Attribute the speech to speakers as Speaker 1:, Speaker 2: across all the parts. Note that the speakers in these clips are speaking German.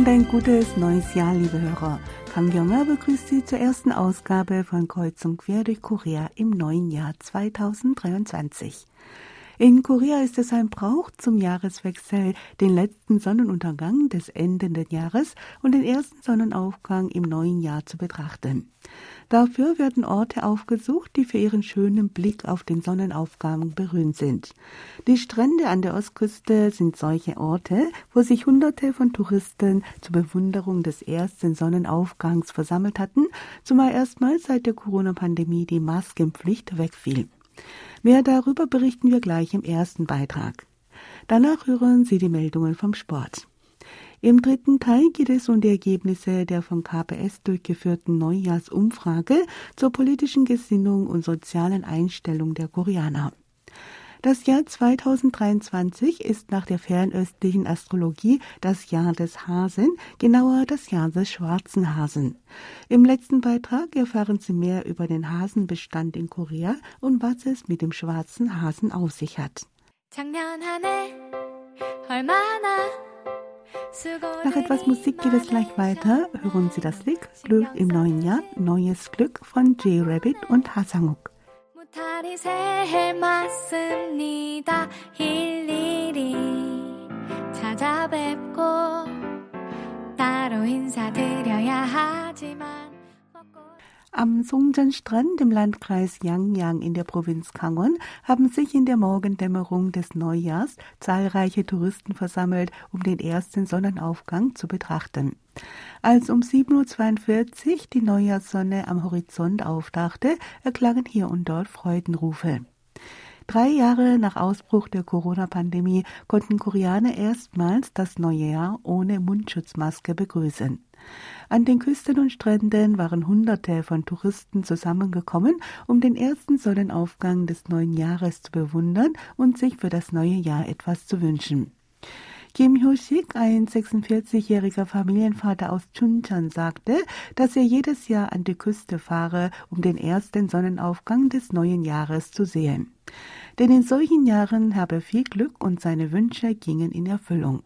Speaker 1: und ein gutes neues Jahr, liebe Hörer. Kang Yonger begrüßt Sie zur ersten Ausgabe von Kreuz und Quer durch Korea im neuen Jahr 2023. In Korea ist es ein Brauch zum Jahreswechsel, den letzten Sonnenuntergang des endenden Jahres und den ersten Sonnenaufgang im neuen Jahr zu betrachten. Dafür werden Orte aufgesucht, die für ihren schönen Blick auf den Sonnenaufgang berühmt sind. Die Strände an der Ostküste sind solche Orte, wo sich Hunderte von Touristen zur Bewunderung des ersten Sonnenaufgangs versammelt hatten, zumal erstmals seit der Corona-Pandemie die Maskenpflicht wegfiel. Mehr darüber berichten wir gleich im ersten Beitrag. Danach hören Sie die Meldungen vom Sport. Im dritten Teil geht es um die Ergebnisse der von KPS durchgeführten Neujahrsumfrage zur politischen Gesinnung und sozialen Einstellung der Koreaner. Das Jahr 2023 ist nach der fernöstlichen Astrologie das Jahr des Hasen, genauer das Jahr des schwarzen Hasen. Im letzten Beitrag erfahren Sie mehr über den Hasenbestand in Korea und was es mit dem schwarzen Hasen auf sich hat. Nach etwas Musik geht es gleich weiter. Hören Sie das Lied Glück im neuen Jahr, Neues Glück von J Rabbit und Hasanguk. 무탈이 새해 맞습니다 일일이 찾아뵙고 따로 인사드려야 하지만 am Sungjan-Strand im Landkreis Yangyang in der Provinz Kangon haben sich in der Morgendämmerung des Neujahrs zahlreiche Touristen versammelt, um den ersten Sonnenaufgang zu betrachten. Als um 7.42 Uhr die Neujahrssonne am Horizont auftauchte, erklangen hier und dort Freudenrufe. Drei Jahre nach Ausbruch der Corona-Pandemie konnten Koreaner erstmals das neue Jahr ohne Mundschutzmaske begrüßen. An den Küsten und Stränden waren Hunderte von Touristen zusammengekommen, um den ersten Sonnenaufgang des neuen Jahres zu bewundern und sich für das neue Jahr etwas zu wünschen. Kim Hyo-sik, ein 46-jähriger Familienvater aus Chuncheon, sagte, dass er jedes Jahr an die Küste fahre, um den ersten Sonnenaufgang des neuen Jahres zu sehen. Denn in solchen Jahren habe er viel Glück und seine Wünsche gingen in Erfüllung.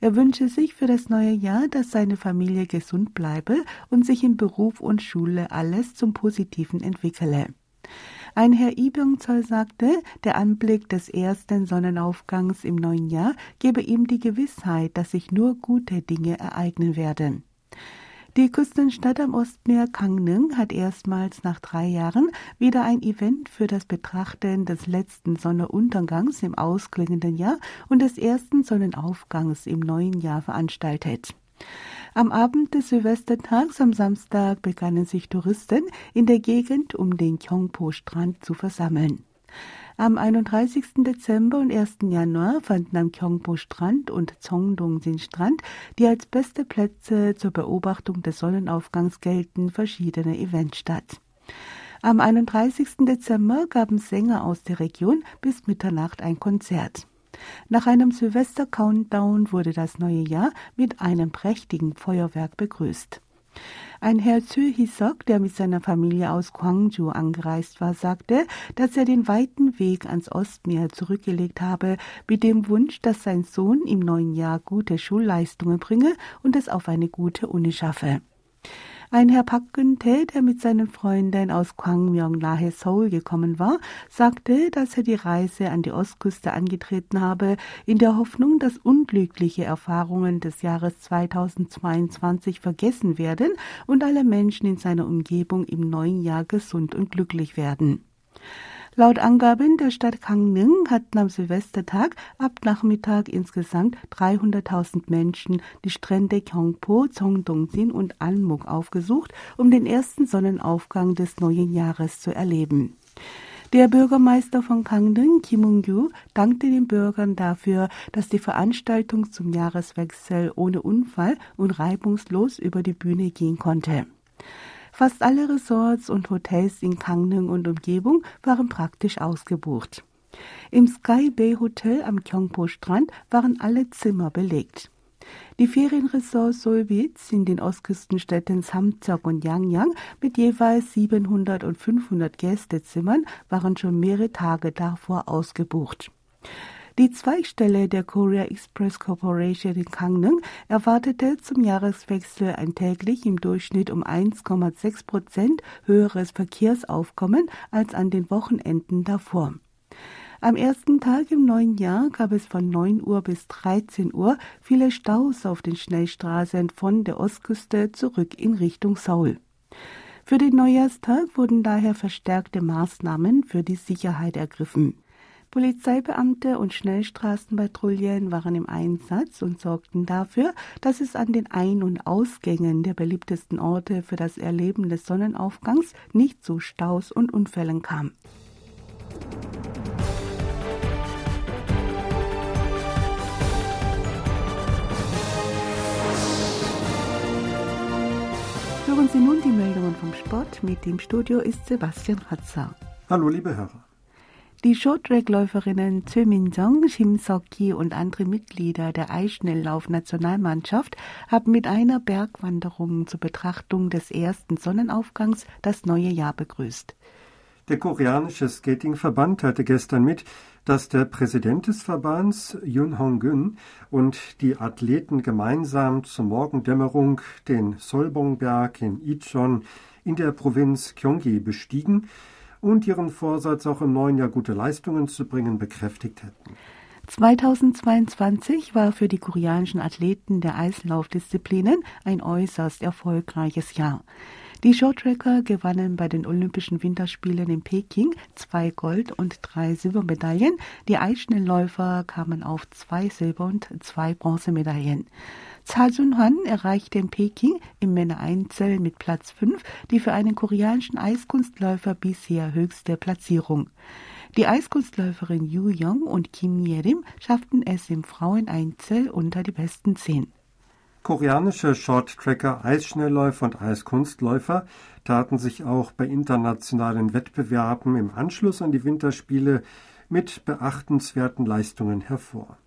Speaker 1: Er wünsche sich für das neue Jahr, dass seine Familie gesund bleibe und sich in Beruf und Schule alles zum Positiven entwickele. Ein Herr Ibjongzol sagte, der Anblick des ersten Sonnenaufgangs im neuen Jahr gebe ihm die Gewissheit, dass sich nur gute Dinge ereignen werden. Die Küstenstadt am Ostmeer Kangning hat erstmals nach drei Jahren wieder ein Event für das Betrachten des letzten Sonnenuntergangs im ausklingenden Jahr und des ersten Sonnenaufgangs im neuen Jahr veranstaltet. Am Abend des Silvestertags am Samstag begannen sich Touristen in der Gegend um den Kyongpo-Strand zu versammeln. Am 31. Dezember und 1. Januar fanden am Kyongpo-Strand und Zongdong-Sin-Strand, die als beste Plätze zur Beobachtung des Sonnenaufgangs gelten, verschiedene Events statt. Am 31. Dezember gaben Sänger aus der Region bis Mitternacht ein Konzert. Nach einem Silvester-Countdown wurde das neue Jahr mit einem prächtigen Feuerwerk begrüßt. Ein Herr Zü Hisok, der mit seiner Familie aus Gwangju angereist war, sagte, dass er den weiten Weg ans Ostmeer zurückgelegt habe, mit dem Wunsch, dass sein Sohn im neuen Jahr gute Schulleistungen bringe und es auf eine gute Uni schaffe. Ein Herr Pak Gün-tae, der mit seinen Freunden aus Gwangmyeong nahe Seoul gekommen war, sagte, dass er die Reise an die Ostküste angetreten habe, in der Hoffnung, dass unglückliche Erfahrungen des Jahres 2022 vergessen werden und alle Menschen in seiner Umgebung im neuen Jahr gesund und glücklich werden. Laut Angaben der Stadt Gangneung hatten am Silvestertag ab Nachmittag insgesamt 300.000 Menschen die Strände Gyeongpo, Zongdongsin und Anmuk aufgesucht, um den ersten Sonnenaufgang des neuen Jahres zu erleben. Der Bürgermeister von Gangneung, Kim Ung-gyu, dankte den Bürgern dafür, dass die Veranstaltung zum Jahreswechsel ohne Unfall und reibungslos über die Bühne gehen konnte. Fast alle Resorts und Hotels in Gangneung und Umgebung waren praktisch ausgebucht. Im Sky Bay Hotel am Kyongpo Strand waren alle Zimmer belegt. Die Ferienresorts Solwitz in den Ostküstenstädten Samcheok und Yangyang mit jeweils 700 und 500 Gästezimmern waren schon mehrere Tage davor ausgebucht. Die Zweigstelle der Korea Express Corporation in Gangneung erwartete zum Jahreswechsel ein täglich im Durchschnitt um 1,6 Prozent höheres Verkehrsaufkommen als an den Wochenenden davor. Am ersten Tag im neuen Jahr gab es von 9 Uhr bis 13 Uhr viele Staus auf den Schnellstraßen von der Ostküste zurück in Richtung Seoul. Für den Neujahrstag wurden daher verstärkte Maßnahmen für die Sicherheit ergriffen. Polizeibeamte und Schnellstraßenpatrouillen waren im Einsatz und sorgten dafür, dass es an den Ein- und Ausgängen der beliebtesten Orte für das Erleben des Sonnenaufgangs nicht zu Staus und Unfällen kam. Hören Sie nun die Meldungen vom Sport. Mit dem Studio ist Sebastian Ratzer.
Speaker 2: Hallo, liebe Hörer.
Speaker 1: Die Shorttrack-Läuferinnen Zö Min-jong, Shim Sok-ki und andere Mitglieder der Eisschnelllauf-Nationalmannschaft haben mit einer Bergwanderung zur Betrachtung des ersten Sonnenaufgangs das neue Jahr begrüßt.
Speaker 2: Der koreanische Skatingverband teilte gestern mit, dass der Präsident des Verbands, Yun Hong-gun, und die Athleten gemeinsam zur Morgendämmerung den Solbongberg in Icheon in der Provinz Gyeonggi bestiegen und ihren Vorsatz, auch im neuen Jahr gute Leistungen zu bringen, bekräftigt hätten.
Speaker 1: 2022 war für die koreanischen Athleten der Eislaufdisziplinen ein äußerst erfolgreiches Jahr. Die Shorttracker gewannen bei den Olympischen Winterspielen in Peking zwei Gold- und drei Silbermedaillen. Die Eisschnellläufer kamen auf zwei Silber- und zwei Bronzemedaillen. Cha Jun-han erreichte in Peking im Männereinzel mit Platz 5 die für einen koreanischen Eiskunstläufer bisher höchste Platzierung. Die Eiskunstläuferin Yu Young und Kim Yerim schafften es im Fraueneinzel unter die besten zehn.
Speaker 2: Koreanische Shorttracker, Eisschnellläufer und Eiskunstläufer taten sich auch bei internationalen Wettbewerben im Anschluss an die Winterspiele mit beachtenswerten Leistungen hervor.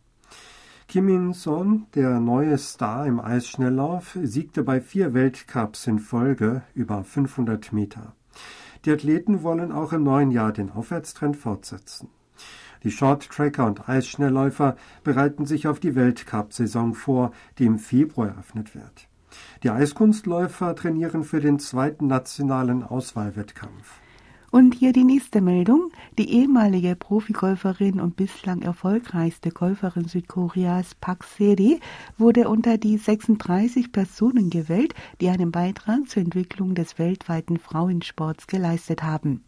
Speaker 2: Kim In-son, der neue Star im Eisschnelllauf, siegte bei vier Weltcups in Folge über 500 Meter. Die Athleten wollen auch im neuen Jahr den Aufwärtstrend fortsetzen. Die Shorttracker und Eisschnellläufer bereiten sich auf die Weltcup-Saison vor, die im Februar eröffnet wird. Die Eiskunstläufer trainieren für den zweiten nationalen Auswahlwettkampf.
Speaker 1: Und hier die nächste Meldung. Die ehemalige Profigolferin und bislang erfolgreichste Golferin Südkoreas Park Seri wurde unter die 36 Personen gewählt, die einen Beitrag zur Entwicklung des weltweiten Frauensports geleistet haben.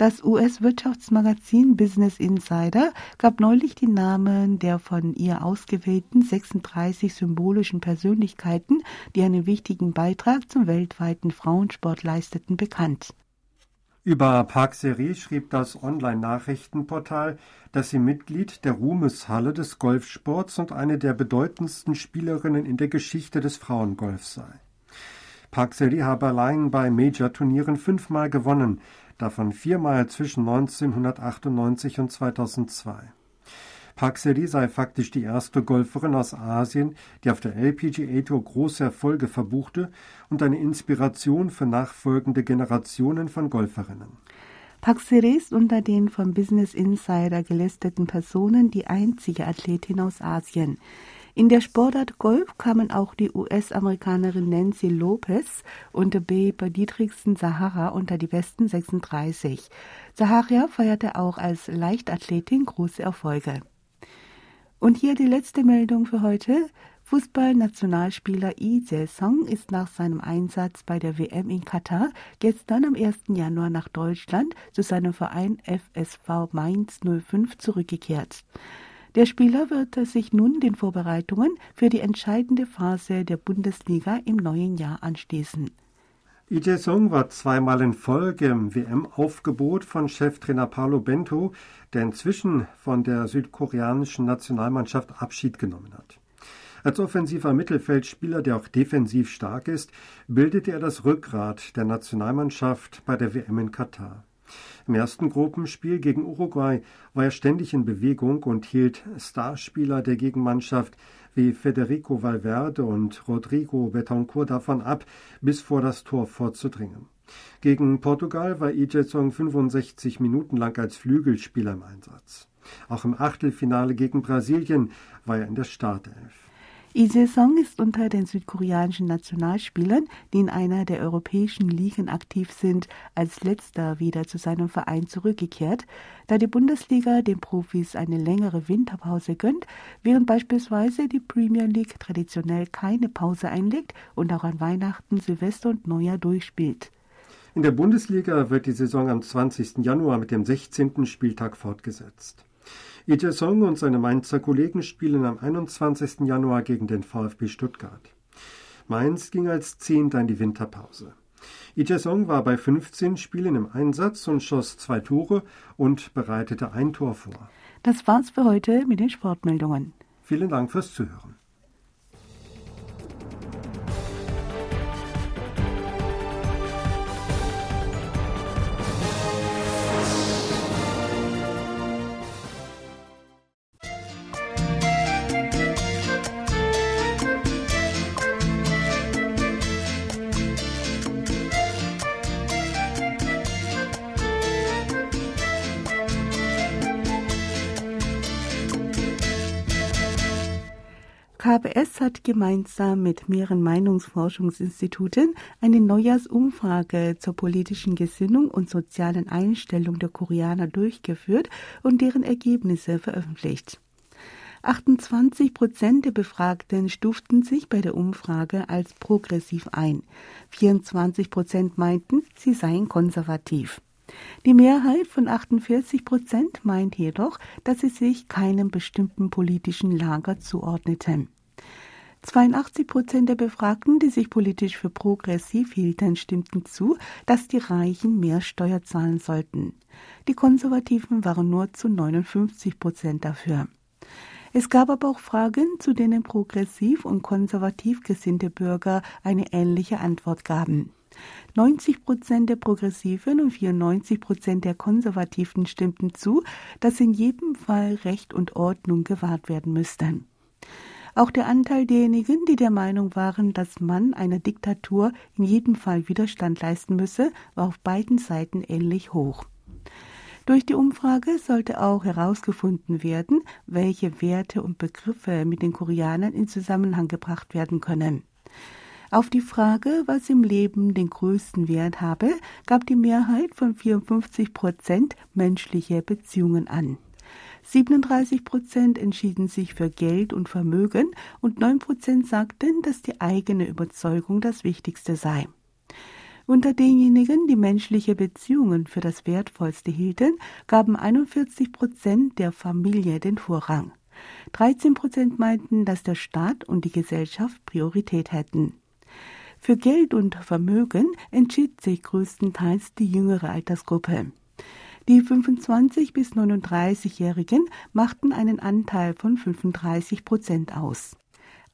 Speaker 1: Das US-Wirtschaftsmagazin Business Insider gab neulich die Namen der von ihr ausgewählten 36 symbolischen Persönlichkeiten, die einen wichtigen Beitrag zum weltweiten Frauensport leisteten, bekannt.
Speaker 2: Über Park Seri schrieb das Online-Nachrichtenportal, dass sie Mitglied der Ruhmeshalle des Golfsports und eine der bedeutendsten Spielerinnen in der Geschichte des Frauengolfs sei. Park Seri habe allein bei Major-Turnieren fünfmal gewonnen, davon viermal zwischen 1998 und 2002. Park Seri sei faktisch die erste Golferin aus Asien, die auf der LPGA Tour große Erfolge verbuchte und eine Inspiration für nachfolgende Generationen von Golferinnen.
Speaker 1: Park Seri ist unter den vom Business Insider gelisteten Personen die einzige Athletin aus Asien. In der Sportart Golf kamen auch die US-Amerikanerin Nancy Lopez und Babe Dietrichsen Sahara unter die besten 36. Sahara feierte auch als Leichtathletin große Erfolge. Und hier die letzte Meldung für heute. Fußballnationalspieler Lee Jae-sung ist nach seinem Einsatz bei der WM in Katar gestern am 1. Januar nach Deutschland zu seinem Verein FSV Mainz 05 zurückgekehrt. Der Spieler wird sich nun den Vorbereitungen für die entscheidende Phase der Bundesliga im neuen Jahr anschließen.
Speaker 2: Lee Sung war zweimal in Folge im WM-Aufgebot von Cheftrainer Paolo Bento, der inzwischen von der südkoreanischen Nationalmannschaft Abschied genommen hat. Als offensiver Mittelfeldspieler, der auch defensiv stark ist, bildete er das Rückgrat der Nationalmannschaft bei der WM in Katar. Im ersten Gruppenspiel gegen Uruguay war er ständig in Bewegung und hielt Starspieler der Gegenmannschaft wie Federico Valverde und Rodrigo Betancourt davon ab, bis vor das Tor vorzudringen. Gegen Portugal war Ijetson 65 Minuten lang als Flügelspieler im Einsatz. Auch im Achtelfinale gegen Brasilien war er in der Startelf.
Speaker 1: Lee Song ist unter den südkoreanischen Nationalspielern, die in einer der europäischen Ligen aktiv sind, als letzter wieder zu seinem Verein zurückgekehrt, da die Bundesliga den Profis eine längere Winterpause gönnt, während beispielsweise die Premier League traditionell keine Pause einlegt und auch an Weihnachten, Silvester und Neujahr durchspielt.
Speaker 2: In der Bundesliga wird die Saison am 20. Januar mit dem 16. Spieltag fortgesetzt. Ije Song und seine Mainzer Kollegen spielen am 21. Januar gegen den VfB Stuttgart. Mainz ging als Zehnter in die Winterpause. Ije Song war bei 15 Spielen im Einsatz und schoss zwei Tore und bereitete ein Tor vor.
Speaker 1: Das war's für heute mit den Sportmeldungen.
Speaker 2: Vielen Dank fürs Zuhören.
Speaker 1: KBS hat gemeinsam mit mehreren Meinungsforschungsinstituten eine Neujahrsumfrage zur politischen Gesinnung und sozialen Einstellung der Koreaner durchgeführt und deren Ergebnisse veröffentlicht. 28 Prozent der Befragten stuften sich bei der Umfrage als progressiv ein. 24 Prozent meinten, sie seien konservativ. Die Mehrheit von 48 Prozent meint jedoch, dass sie sich keinem bestimmten politischen Lager zuordneten. 82 Prozent der Befragten, die sich politisch für progressiv hielten, stimmten zu, dass die Reichen mehr Steuer zahlen sollten. Die Konservativen waren nur zu 59 Prozent dafür. Es gab aber auch Fragen, zu denen progressiv und konservativ gesinnte Bürger eine ähnliche Antwort gaben. 90 Prozent der Progressiven und 94 Prozent der Konservativen stimmten zu, dass in jedem Fall Recht und Ordnung gewahrt werden müssten. Auch der Anteil derjenigen, die der Meinung waren, dass man einer Diktatur in jedem Fall Widerstand leisten müsse, war auf beiden Seiten ähnlich hoch. Durch die Umfrage sollte auch herausgefunden werden, welche Werte und Begriffe mit den Koreanern in Zusammenhang gebracht werden können. Auf die Frage, was im Leben den größten Wert habe, gab die Mehrheit von 54 Prozent menschliche Beziehungen an. 37 Prozent entschieden sich für Geld und Vermögen und 9 Prozent sagten, dass die eigene Überzeugung das Wichtigste sei. Unter denjenigen, die menschliche Beziehungen für das Wertvollste hielten, gaben 41 Prozent der Familie den Vorrang. 13 Prozent meinten, dass der Staat und die Gesellschaft Priorität hätten. Für Geld und Vermögen entschied sich größtenteils die jüngere Altersgruppe. Die 25 bis 39-Jährigen machten einen Anteil von 35 Prozent aus.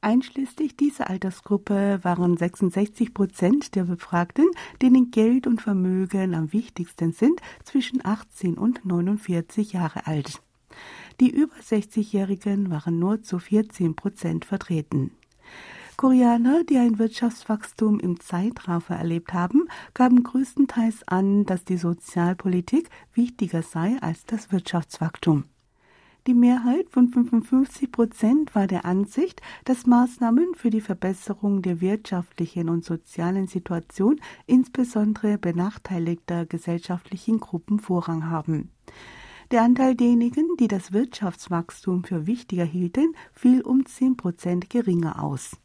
Speaker 1: Einschließlich dieser Altersgruppe waren 66 Prozent der Befragten, denen Geld und Vermögen am wichtigsten sind, zwischen 18 und 49 Jahre alt. Die über 60-Jährigen waren nur zu 14 Prozent vertreten. Koreaner, die ein Wirtschaftswachstum im Zeitraffer erlebt haben, gaben größtenteils an, dass die Sozialpolitik wichtiger sei als das Wirtschaftswachstum. Die Mehrheit von 55 Prozent war der Ansicht, dass Maßnahmen für die Verbesserung der wirtschaftlichen und sozialen Situation insbesondere benachteiligter gesellschaftlichen Gruppen Vorrang haben. Der Anteil derjenigen, die das Wirtschaftswachstum für wichtiger hielten, fiel um 10 Prozent geringer aus.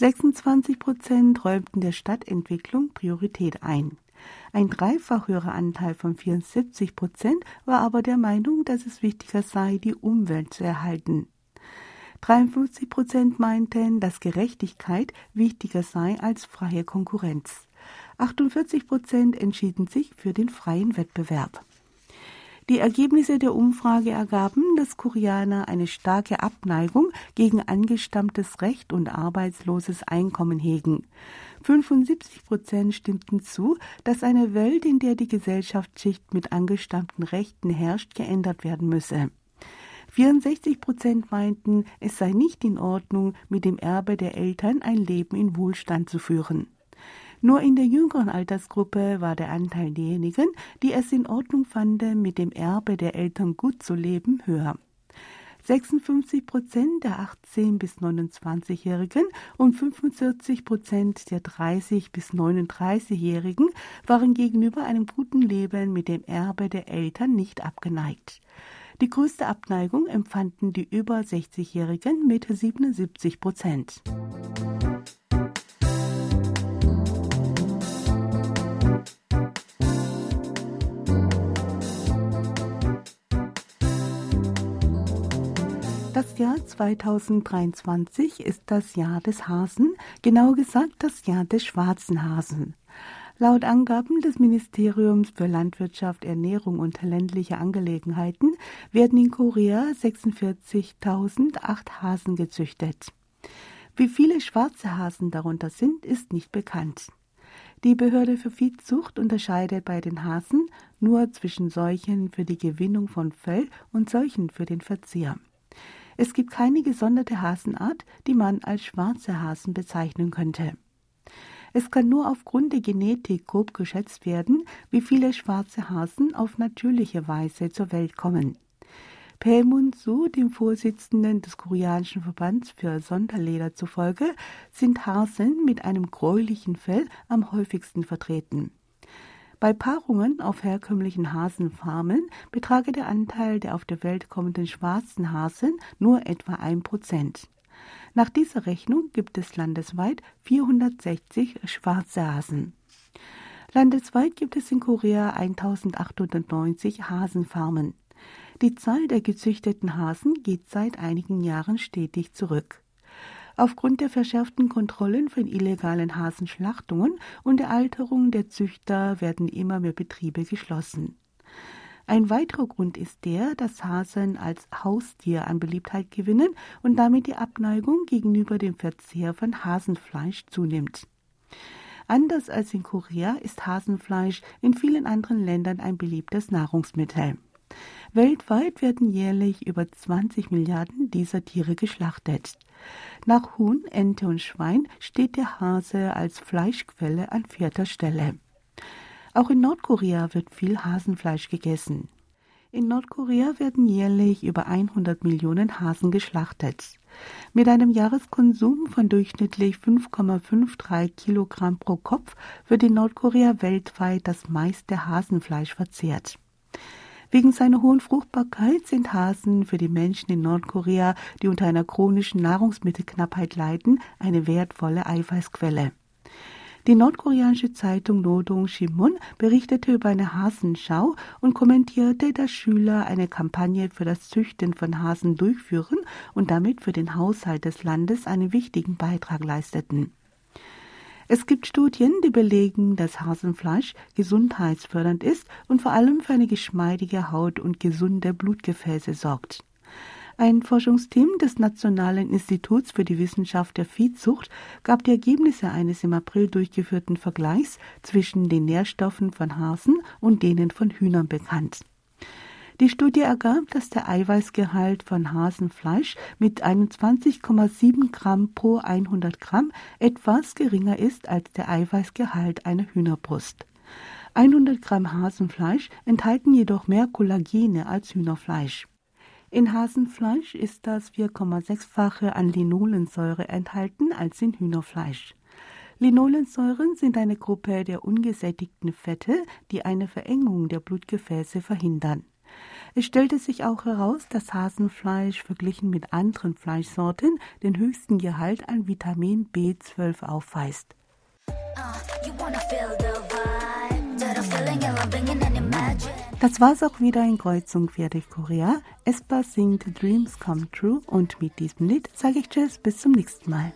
Speaker 1: 26 Prozent räumten der Stadtentwicklung Priorität ein. Ein dreifach höherer Anteil von 74 Prozent war aber der Meinung, dass es wichtiger sei, die Umwelt zu erhalten. 53 Prozent meinten, dass Gerechtigkeit wichtiger sei als freie Konkurrenz. 48 Prozent entschieden sich für den freien Wettbewerb. Die Ergebnisse der Umfrage ergaben, dass Koreaner eine starke Abneigung gegen angestammtes Recht und arbeitsloses Einkommen hegen. 75 Prozent stimmten zu, dass eine Welt, in der die Gesellschaftsschicht mit angestammten Rechten herrscht, geändert werden müsse. 64 Prozent meinten, es sei nicht in Ordnung, mit dem Erbe der Eltern ein Leben in Wohlstand zu führen. Nur in der jüngeren Altersgruppe war der Anteil derjenigen, die es in Ordnung fanden, mit dem Erbe der Eltern gut zu leben, höher. 56 Prozent der 18- bis 29-Jährigen und 45 Prozent der 30- bis 39-Jährigen waren gegenüber einem guten Leben mit dem Erbe der Eltern nicht abgeneigt. Die größte Abneigung empfanden die über 60-Jährigen mit 77 Prozent. Jahr 2023 ist das Jahr des Hasen, genau gesagt das Jahr des schwarzen Hasen. Laut Angaben des Ministeriums für Landwirtschaft, Ernährung und ländliche Angelegenheiten werden in Korea 46.008 Hasen gezüchtet. Wie viele schwarze Hasen darunter sind, ist nicht bekannt. Die Behörde für Viehzucht unterscheidet bei den Hasen nur zwischen solchen für die Gewinnung von Fell und solchen für den Verzehr. Es gibt keine gesonderte Hasenart, die man als schwarze Hasen bezeichnen könnte. Es kann nur aufgrund der Genetik grob geschätzt werden, wie viele schwarze Hasen auf natürliche Weise zur Welt kommen. Pelmun Su, dem Vorsitzenden des koreanischen Verbands für Sonderleder zufolge, sind Hasen mit einem gräulichen Fell am häufigsten vertreten. Bei Paarungen auf herkömmlichen Hasenfarmen betrage der Anteil der auf der Welt kommenden schwarzen Hasen nur etwa ein Prozent. Nach dieser Rechnung gibt es landesweit 460 schwarze Hasen. Landesweit gibt es in Korea 1890 Hasenfarmen. Die Zahl der gezüchteten Hasen geht seit einigen Jahren stetig zurück. Aufgrund der verschärften Kontrollen von illegalen Hasenschlachtungen und der Alterung der Züchter werden immer mehr Betriebe geschlossen. Ein weiterer Grund ist der, dass Hasen als Haustier an Beliebtheit gewinnen und damit die Abneigung gegenüber dem Verzehr von Hasenfleisch zunimmt. Anders als in Korea ist Hasenfleisch in vielen anderen Ländern ein beliebtes Nahrungsmittel. Weltweit werden jährlich über 20 Milliarden dieser Tiere geschlachtet. Nach Huhn, Ente und Schwein steht der Hase als Fleischquelle an vierter Stelle. Auch in Nordkorea wird viel Hasenfleisch gegessen. In Nordkorea werden jährlich über 100 Millionen Hasen geschlachtet. Mit einem Jahreskonsum von durchschnittlich 5,53 Kilogramm pro Kopf wird in Nordkorea weltweit das meiste Hasenfleisch verzehrt. Wegen seiner hohen Fruchtbarkeit sind Hasen für die Menschen in Nordkorea, die unter einer chronischen Nahrungsmittelknappheit leiden, eine wertvolle Eiweißquelle. Die nordkoreanische Zeitung Nodong Shimun berichtete über eine Hasenschau und kommentierte, dass Schüler eine Kampagne für das Züchten von Hasen durchführen und damit für den Haushalt des Landes einen wichtigen Beitrag leisteten. Es gibt Studien, die belegen, dass Hasenfleisch gesundheitsfördernd ist und vor allem für eine geschmeidige Haut und gesunde Blutgefäße sorgt. Ein Forschungsteam des Nationalen Instituts für die Wissenschaft der Viehzucht gab die Ergebnisse eines im April durchgeführten Vergleichs zwischen den Nährstoffen von Hasen und denen von Hühnern bekannt. Die Studie ergab, dass der Eiweißgehalt von Hasenfleisch mit 21,7 Gramm pro 100 Gramm etwas geringer ist als der Eiweißgehalt einer Hühnerbrust. 100 Gramm Hasenfleisch enthalten jedoch mehr Kollagene als Hühnerfleisch. In Hasenfleisch ist das 4,6-fache an Linolensäure enthalten als in Hühnerfleisch. Linolensäuren sind eine Gruppe der ungesättigten Fette, die eine Verengung der Blutgefäße verhindern. Es stellte sich auch heraus, dass Hasenfleisch verglichen mit anderen Fleischsorten den höchsten Gehalt an Vitamin B12 aufweist. Das war's auch wieder in Kreuzung durch Korea. Espa singt Dreams Come True und mit diesem Lied sage ich Tschüss, bis zum nächsten Mal.